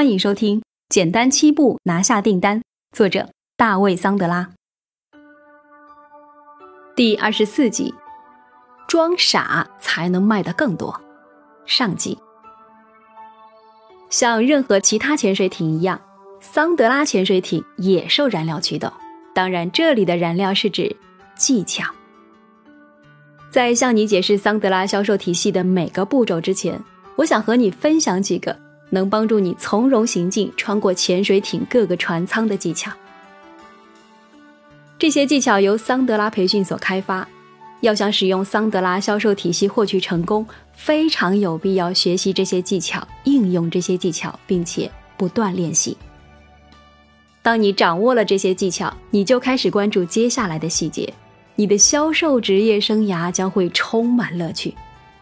欢迎收听《简单七步拿下订单》，作者大卫·桑德拉。第二十四集：装傻才能卖得更多。上集。像任何其他潜水艇一样，桑德拉潜水艇也受燃料驱动。当然，这里的燃料是指技巧。在向你解释桑德拉销售体系的每个步骤之前，我想和你分享几个。能帮助你从容行进、穿过潜水艇各个船舱的技巧。这些技巧由桑德拉培训所开发。要想使用桑德拉销售体系获取成功，非常有必要学习这些技巧、应用这些技巧，并且不断练习。当你掌握了这些技巧，你就开始关注接下来的细节，你的销售职业生涯将会充满乐趣，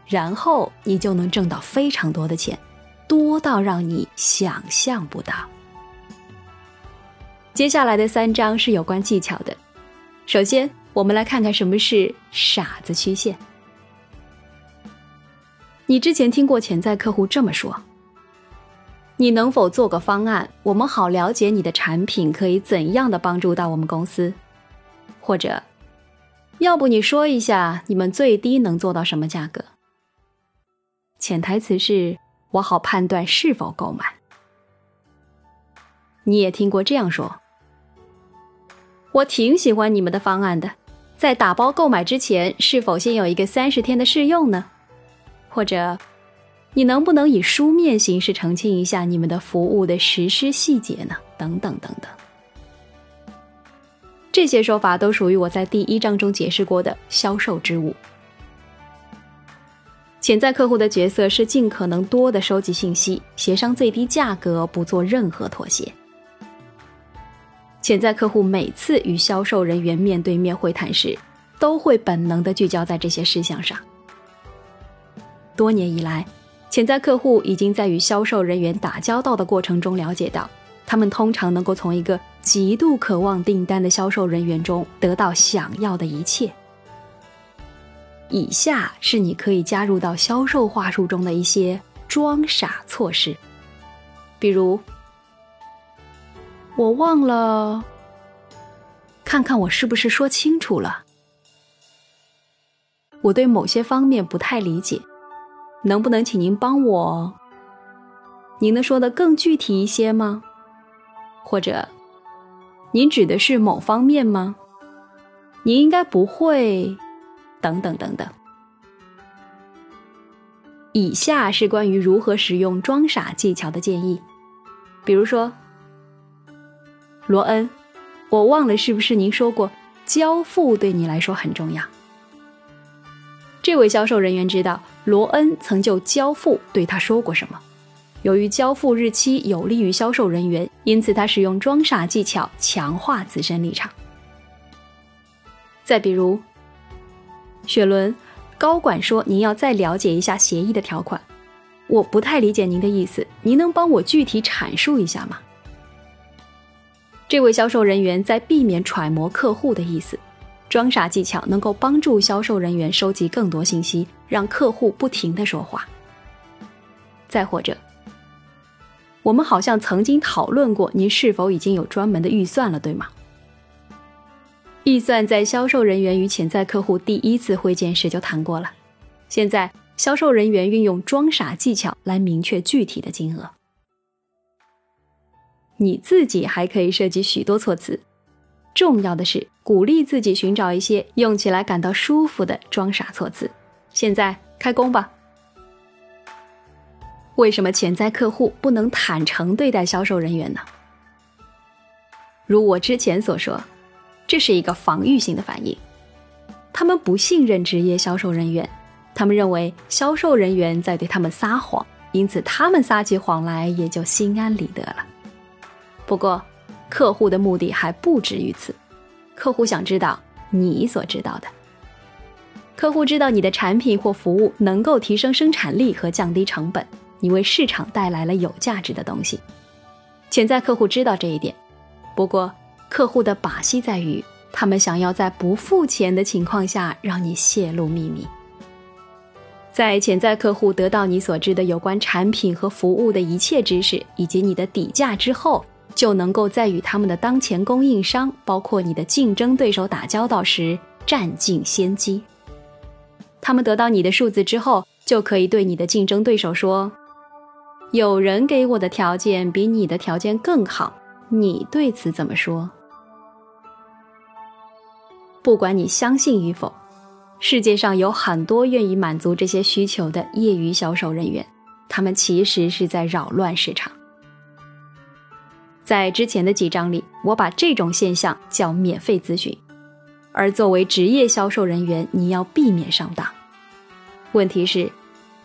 然后你就能挣到非常多的钱。多到让你想象不到。接下来的三章是有关技巧的。首先，我们来看看什么是傻子曲线。你之前听过潜在客户这么说：“你能否做个方案，我们好了解你的产品可以怎样的帮助到我们公司？”或者，要不你说一下你们最低能做到什么价格？潜台词是。我好判断是否购买。你也听过这样说：“我挺喜欢你们的方案的，在打包购买之前，是否先有一个三十天的试用呢？或者，你能不能以书面形式澄清一下你们的服务的实施细节呢？等等等等。这些说法都属于我在第一章中解释过的销售之物。”潜在客户的角色是尽可能多的收集信息，协商最低价格，不做任何妥协。潜在客户每次与销售人员面对面会谈时，都会本能的聚焦在这些事项上。多年以来，潜在客户已经在与销售人员打交道的过程中了解到，他们通常能够从一个极度渴望订单的销售人员中得到想要的一切。以下是你可以加入到销售话术中的一些装傻措施，比如，我忘了，看看我是不是说清楚了。我对某些方面不太理解，能不能请您帮我？您能说的更具体一些吗？或者，您指的是某方面吗？您应该不会。等等等等，以下是关于如何使用装傻技巧的建议。比如说，罗恩，我忘了是不是您说过交付对你来说很重要？这位销售人员知道罗恩曾就交付对他说过什么。由于交付日期有利于销售人员，因此他使用装傻技巧强化自身立场。再比如。雪伦，高管说您要再了解一下协议的条款，我不太理解您的意思，您能帮我具体阐述一下吗？这位销售人员在避免揣摩客户的意思，装傻技巧能够帮助销售人员收集更多信息，让客户不停的说话。再或者，我们好像曾经讨论过，您是否已经有专门的预算了，对吗？预算在销售人员与潜在客户第一次会见时就谈过了。现在，销售人员运用装傻技巧来明确具体的金额。你自己还可以设计许多措辞，重要的是鼓励自己寻找一些用起来感到舒服的装傻措辞。现在开工吧。为什么潜在客户不能坦诚对待销售人员呢？如我之前所说。这是一个防御性的反应，他们不信任职业销售人员，他们认为销售人员在对他们撒谎，因此他们撒起谎来也就心安理得了。不过，客户的目的还不止于此，客户想知道你所知道的。客户知道你的产品或服务能够提升生产力和降低成本，你为市场带来了有价值的东西。潜在客户知道这一点，不过。客户的把戏在于，他们想要在不付钱的情况下让你泄露秘密。在潜在客户得到你所知的有关产品和服务的一切知识，以及你的底价之后，就能够在与他们的当前供应商，包括你的竞争对手打交道时占尽先机。他们得到你的数字之后，就可以对你的竞争对手说：“有人给我的条件比你的条件更好，你对此怎么说？”不管你相信与否。世界上有很多愿意满足这些需求的业余销售人员，他们其实是在扰乱市场。在之前的几章里，我把这种现象叫免费咨询，而作为职业销售人员，你要避免上当。问题是，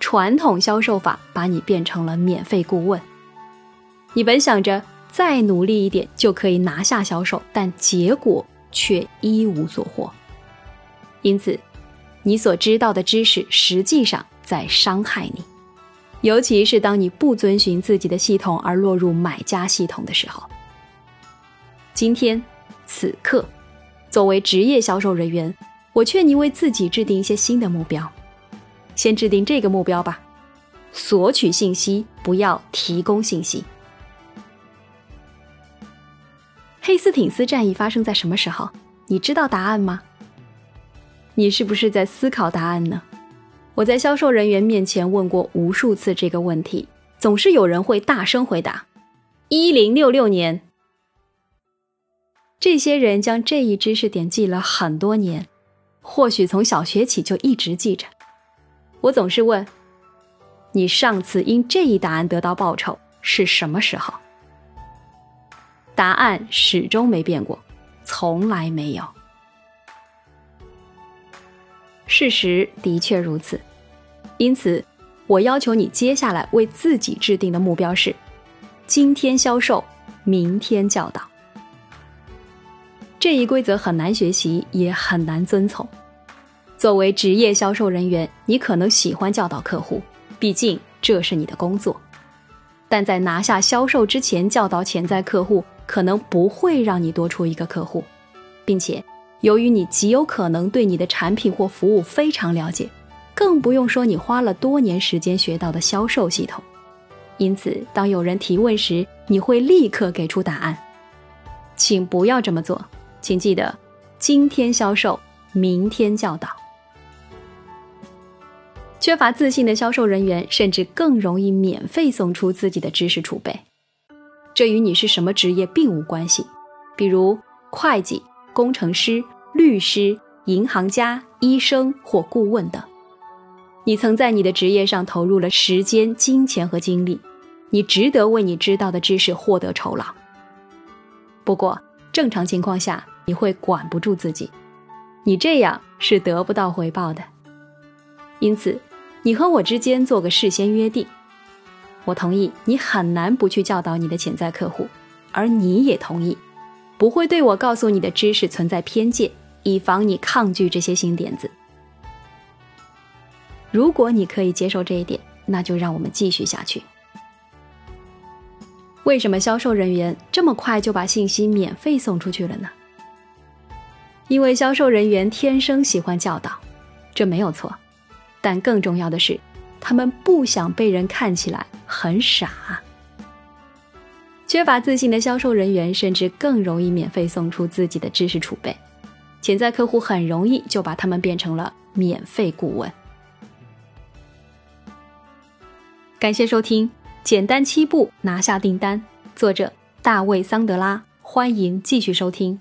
传统销售法把你变成了免费顾问。你本想着再努力一点就可以拿下销售，但结果却一无所获。因此。你所知道的知识实际上在伤害你，尤其是当你不遵循自己的系统而落入买家系统的时候。今天，此刻，作为职业销售人员，我劝你为自己制定一些新的目标。先制定这个目标吧：索取信息，不要提供信息。黑斯廷斯战役发生在什么时候？你知道答案吗？你是不是在思考答案呢？我在销售人员面前问过无数次这个问题，总是有人会大声回答：“一零六六年。”这些人将这一知识点记了很多年，或许从小学起就一直记着。我总是问：“你上次因这一答案得到报酬是什么时候？”答案始终没变过，从来没有。事实的确如此，因此，我要求你接下来为自己制定的目标是：今天销售，明天教导。这一规则很难学习，也很难遵从。作为职业销售人员，你可能喜欢教导客户，毕竟这是你的工作。但在拿下销售之前，教导潜在客户可能不会让你多出一个客户，并且。由于你极有可能对你的产品或服务非常了解，更不用说你花了多年时间学到的销售系统，因此当有人提问时，你会立刻给出答案。请不要这么做，请记得，今天销售，明天教导。缺乏自信的销售人员甚至更容易免费送出自己的知识储备，这与你是什么职业并无关系，比如会计、工程师。律师、银行家、医生或顾问等，你曾在你的职业上投入了时间、金钱和精力，你值得为你知道的知识获得酬劳。不过，正常情况下你会管不住自己，你这样是得不到回报的。因此，你和我之间做个事先约定，我同意你很难不去教导你的潜在客户，而你也同意，不会对我告诉你的知识存在偏见。以防你抗拒这些新点子。如果你可以接受这一点，那就让我们继续下去。为什么销售人员这么快就把信息免费送出去了呢？因为销售人员天生喜欢教导，这没有错。但更重要的是，他们不想被人看起来很傻。缺乏自信的销售人员甚至更容易免费送出自己的知识储备。潜在客户很容易就把他们变成了免费顾问。感谢收听《简单七步拿下订单》，作者大卫·桑德拉。欢迎继续收听。